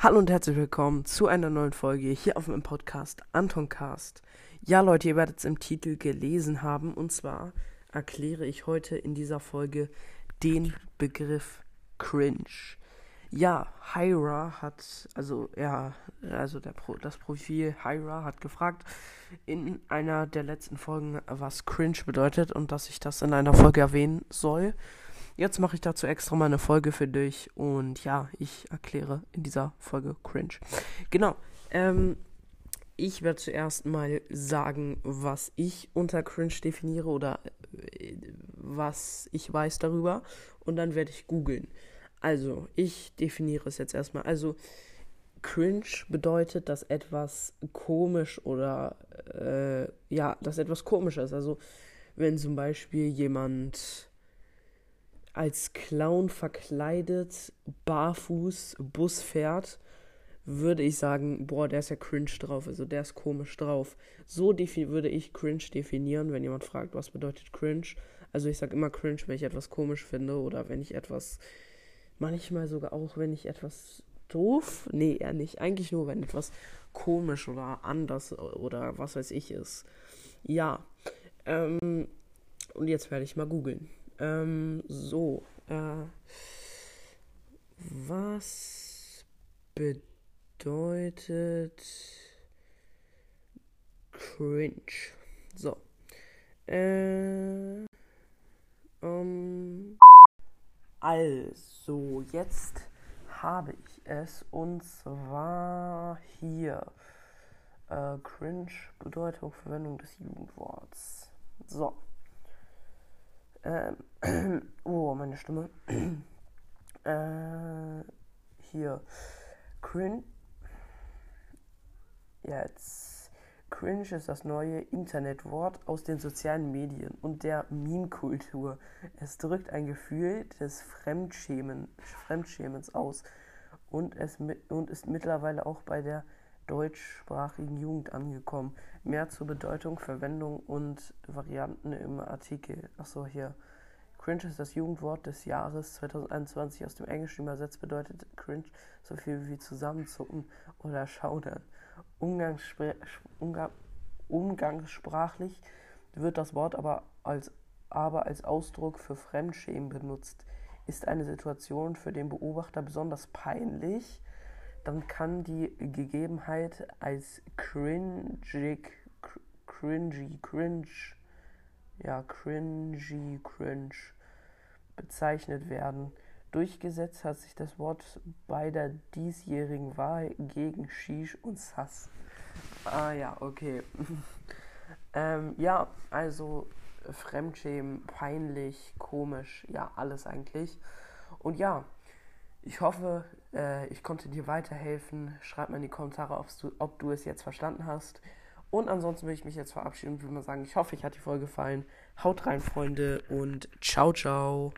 Hallo und herzlich willkommen zu einer neuen Folge hier auf meinem Podcast Antoncast. Ja, Leute, ihr werdet es im Titel gelesen haben und zwar erkläre ich heute in dieser Folge den Begriff Cringe. Ja, Hyra hat, also ja, also Pro, das Profil Hyra hat gefragt in einer der letzten Folgen, was Cringe bedeutet und dass ich das in einer Folge erwähnen soll. Jetzt mache ich dazu extra mal eine Folge für dich und ja, ich erkläre in dieser Folge Cringe. Genau. Ähm, ich werde zuerst mal sagen, was ich unter Cringe definiere oder äh, was ich weiß darüber und dann werde ich googeln. Also, ich definiere es jetzt erstmal. Also, Cringe bedeutet, dass etwas komisch oder äh, ja, dass etwas komisch ist. Also, wenn zum Beispiel jemand als Clown verkleidet, barfuß Bus fährt, würde ich sagen, boah, der ist ja cringe drauf, also der ist komisch drauf. So würde ich cringe definieren, wenn jemand fragt, was bedeutet cringe. Also ich sage immer cringe, wenn ich etwas komisch finde oder wenn ich etwas, manchmal sogar auch, wenn ich etwas doof, nee, eher nicht, eigentlich nur, wenn etwas komisch oder anders oder was weiß ich ist. Ja, ähm, und jetzt werde ich mal googeln. Ähm, so. Äh, was bedeutet cringe? So. Äh, um, also, jetzt habe ich es und zwar hier. Äh, cringe, Bedeutung, Verwendung des Jugendworts. So. Ähm, oh, meine Stimme. äh, hier. Cringe. Jetzt. Cringe ist das neue Internetwort aus den sozialen Medien und der Meme-Kultur. Es drückt ein Gefühl des Fremdschämen, Fremdschämens aus und, es, und ist mittlerweile auch bei der deutschsprachigen Jugend angekommen. Mehr zur Bedeutung, Verwendung und Varianten im Artikel. Achso, hier. Cringe ist das Jugendwort des Jahres 2021 aus dem Englischen übersetzt, bedeutet cringe so viel wie zusammenzucken oder schaudern. Umgangsspr Umgang umgangssprachlich wird das Wort aber als, aber als Ausdruck für Fremdschämen benutzt. Ist eine Situation für den Beobachter besonders peinlich, dann kann die Gegebenheit als cringig, cringy, cringe, ja, cringy, cringe bezeichnet werden. Durchgesetzt hat sich das Wort bei der diesjährigen Wahl gegen Shish und Sass. Ah ja, okay. ähm, ja, also Fremdschämen, peinlich, komisch, ja, alles eigentlich. Und ja, ich hoffe, äh, ich konnte dir weiterhelfen. Schreib mal in die Kommentare, ob du es jetzt verstanden hast. Und ansonsten will ich mich jetzt verabschieden und will mal sagen, ich hoffe, euch hat die Folge gefallen. Haut rein, Freunde, und ciao, ciao.